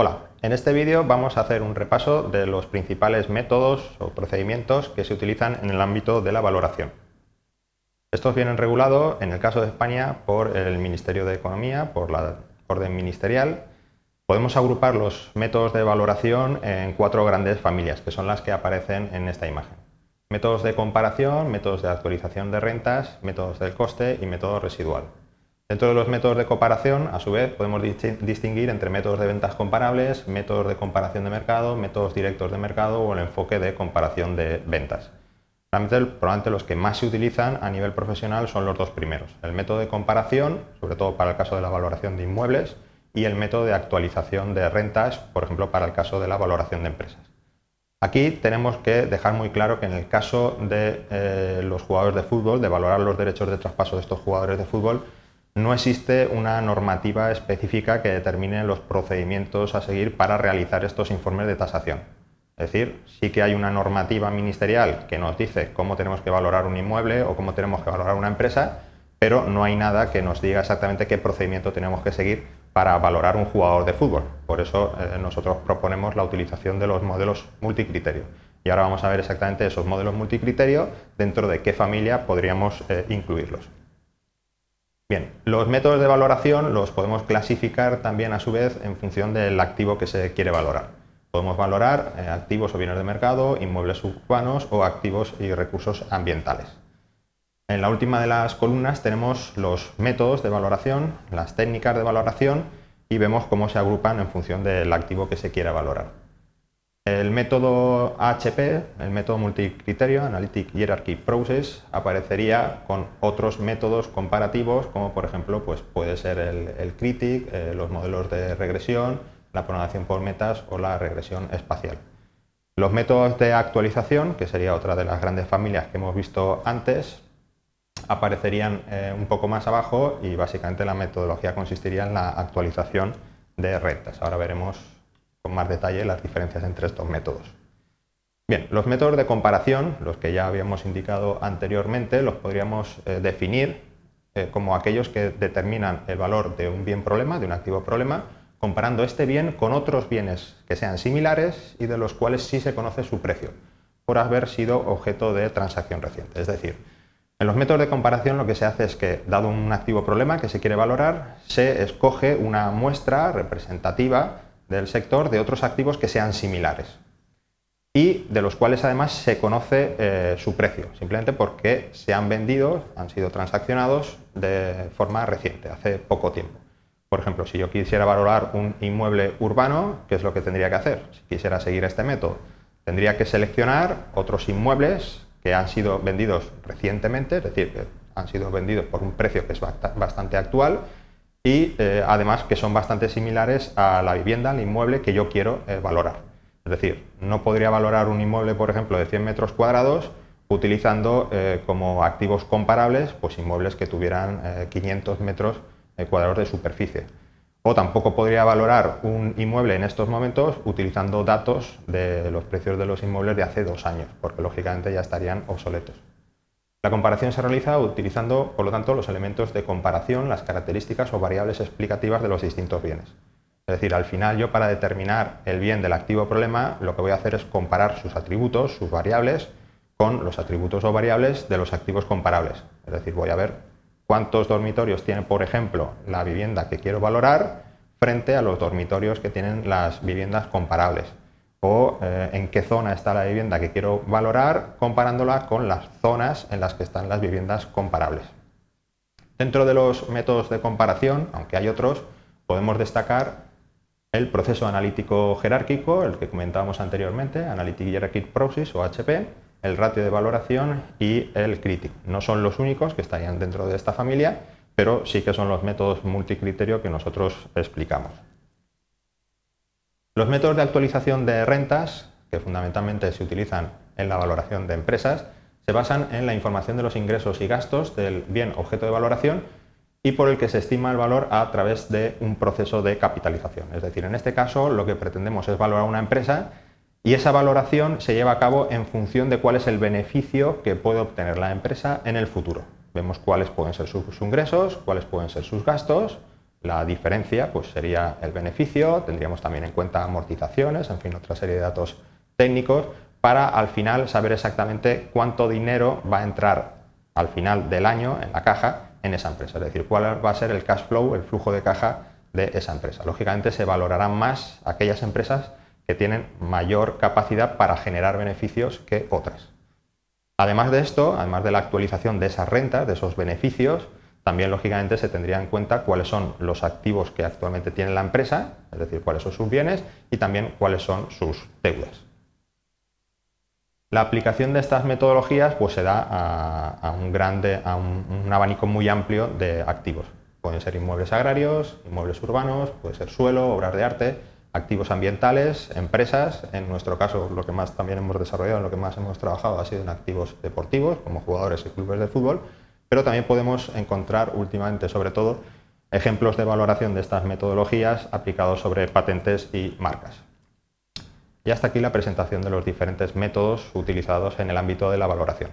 Hola, en este vídeo vamos a hacer un repaso de los principales métodos o procedimientos que se utilizan en el ámbito de la valoración. Estos vienen regulados, en el caso de España, por el Ministerio de Economía, por la orden ministerial. Podemos agrupar los métodos de valoración en cuatro grandes familias, que son las que aparecen en esta imagen. Métodos de comparación, métodos de actualización de rentas, métodos del coste y método residual. Dentro de los métodos de comparación, a su vez, podemos distinguir entre métodos de ventas comparables, métodos de comparación de mercado, métodos directos de mercado o el enfoque de comparación de ventas. Realmente, probablemente los que más se utilizan a nivel profesional son los dos primeros. El método de comparación, sobre todo para el caso de la valoración de inmuebles, y el método de actualización de rentas, por ejemplo, para el caso de la valoración de empresas. Aquí tenemos que dejar muy claro que en el caso de eh, los jugadores de fútbol, de valorar los derechos de traspaso de estos jugadores de fútbol, no existe una normativa específica que determine los procedimientos a seguir para realizar estos informes de tasación. Es decir, sí que hay una normativa ministerial que nos dice cómo tenemos que valorar un inmueble o cómo tenemos que valorar una empresa, pero no hay nada que nos diga exactamente qué procedimiento tenemos que seguir para valorar un jugador de fútbol. Por eso eh, nosotros proponemos la utilización de los modelos multicriterio. Y ahora vamos a ver exactamente esos modelos multicriterio dentro de qué familia podríamos eh, incluirlos. Bien, los métodos de valoración los podemos clasificar también a su vez en función del activo que se quiere valorar. Podemos valorar eh, activos o bienes de mercado, inmuebles urbanos o activos y recursos ambientales. En la última de las columnas tenemos los métodos de valoración, las técnicas de valoración y vemos cómo se agrupan en función del activo que se quiera valorar. El método AHP, el método multicriterio, Analytic Hierarchy Process, aparecería con otros métodos comparativos, como por ejemplo pues puede ser el, Critic, eh, los modelos de regresión, la programación por metas o la regresión espacial. Los métodos de actualización, que sería otra de las grandes familias que hemos visto antes, aparecerían eh, un poco más abajo y básicamente la metodología consistiría en la actualización de rentas. Ahora veremos con más detalle las diferencias entre estos métodos. Bien, los métodos de comparación, los que ya habíamos indicado anteriormente, los podríamos eh, definir eh, como aquellos que determinan el valor de un bien problema, de un activo problema, comparando este bien con otros bienes que sean similares y de los cuales sí se conoce su precio, por haber sido objeto de transacción reciente. Es decir, en los métodos de comparación lo que se hace es que, dado un activo problema que se quiere valorar, se escoge una muestra representativa del sector de otros activos que sean similares y de los cuales además se conoce eh, su precio, simplemente porque se han vendido, han sido transaccionados de forma reciente, hace poco tiempo. Por ejemplo, si yo quisiera valorar un inmueble urbano, ¿qué es lo que tendría que hacer? Si quisiera seguir este método, tendría que seleccionar otros inmuebles que han sido vendidos recientemente, es decir, que han sido vendidos por un precio que es bastante actual y eh, además que son bastante similares a la vivienda, al inmueble que yo quiero eh, valorar. Es decir, no podría valorar un inmueble, por ejemplo, de 100 metros cuadrados utilizando eh, como activos comparables pues, inmuebles que tuvieran 500 metros cuadrados de superficie. O tampoco podría valorar un inmueble en estos momentos utilizando datos de los precios de los inmuebles de hace dos años, porque lógicamente ya estarían obsoletos. La comparación se realiza utilizando, por lo tanto, los elementos de comparación, las características o variables explicativas de los distintos bienes. Es decir, al final yo para determinar el bien del activo problema lo que voy a hacer es comparar sus atributos, sus variables, con los atributos o variables de los activos comparables. Es decir, voy a ver cuántos dormitorios tiene, por ejemplo, la vivienda que quiero valorar frente a los dormitorios que tienen las viviendas comparables o eh, en qué zona está la vivienda que quiero valorar comparándola con las zonas en las que están las viviendas comparables. Dentro de los métodos de comparación, aunque hay otros, podemos destacar el proceso analítico jerárquico, el que comentábamos anteriormente, Analytic Hierarchic Process o HP, el ratio de valoración y el critic. No son los únicos que estarían dentro de esta familia, pero sí que son los métodos multicriterio que nosotros explicamos. Los métodos de actualización de rentas, que fundamentalmente se utilizan en la valoración de empresas, se basan en la información de los ingresos y gastos del bien objeto de valoración y por el que se estima el valor a través de un proceso de capitalización. Es decir, en este caso lo que pretendemos es valorar una empresa y esa valoración se lleva a cabo en función de cuál es el beneficio que puede obtener la empresa en el futuro. Vemos cuáles pueden ser sus ingresos, cuáles pueden ser sus gastos, La diferencia pues, sería el beneficio, tendríamos también en cuenta amortizaciones, en fin, otra serie de datos técnicos, para al final saber exactamente cuánto dinero va a entrar al final del año en la caja en esa empresa, es decir, cuál va a ser el cash flow, el flujo de caja de esa empresa. Lógicamente se valorarán más aquellas empresas que tienen mayor capacidad para generar beneficios que otras. Además de esto, además de la actualización de esas rentas, de esos beneficios, también lógicamente se tendría en cuenta cuáles son los activos que actualmente tiene la empresa, es decir, cuáles son sus bienes y también cuáles son sus deudas. La aplicación de estas metodologías pues, se da a, un, grande, a un, abanico muy amplio de activos. Pueden ser inmuebles agrarios, inmuebles urbanos, puede ser suelo, obras de arte, activos ambientales, empresas. En nuestro caso, lo que más también hemos desarrollado, en lo que más hemos trabajado ha sido en activos deportivos, como jugadores y clubes de fútbol, pero también podemos encontrar últimamente, sobre todo, ejemplos de valoración de estas metodologías aplicados sobre patentes y marcas. Y hasta aquí la presentación de los diferentes métodos utilizados en el ámbito de la valoración.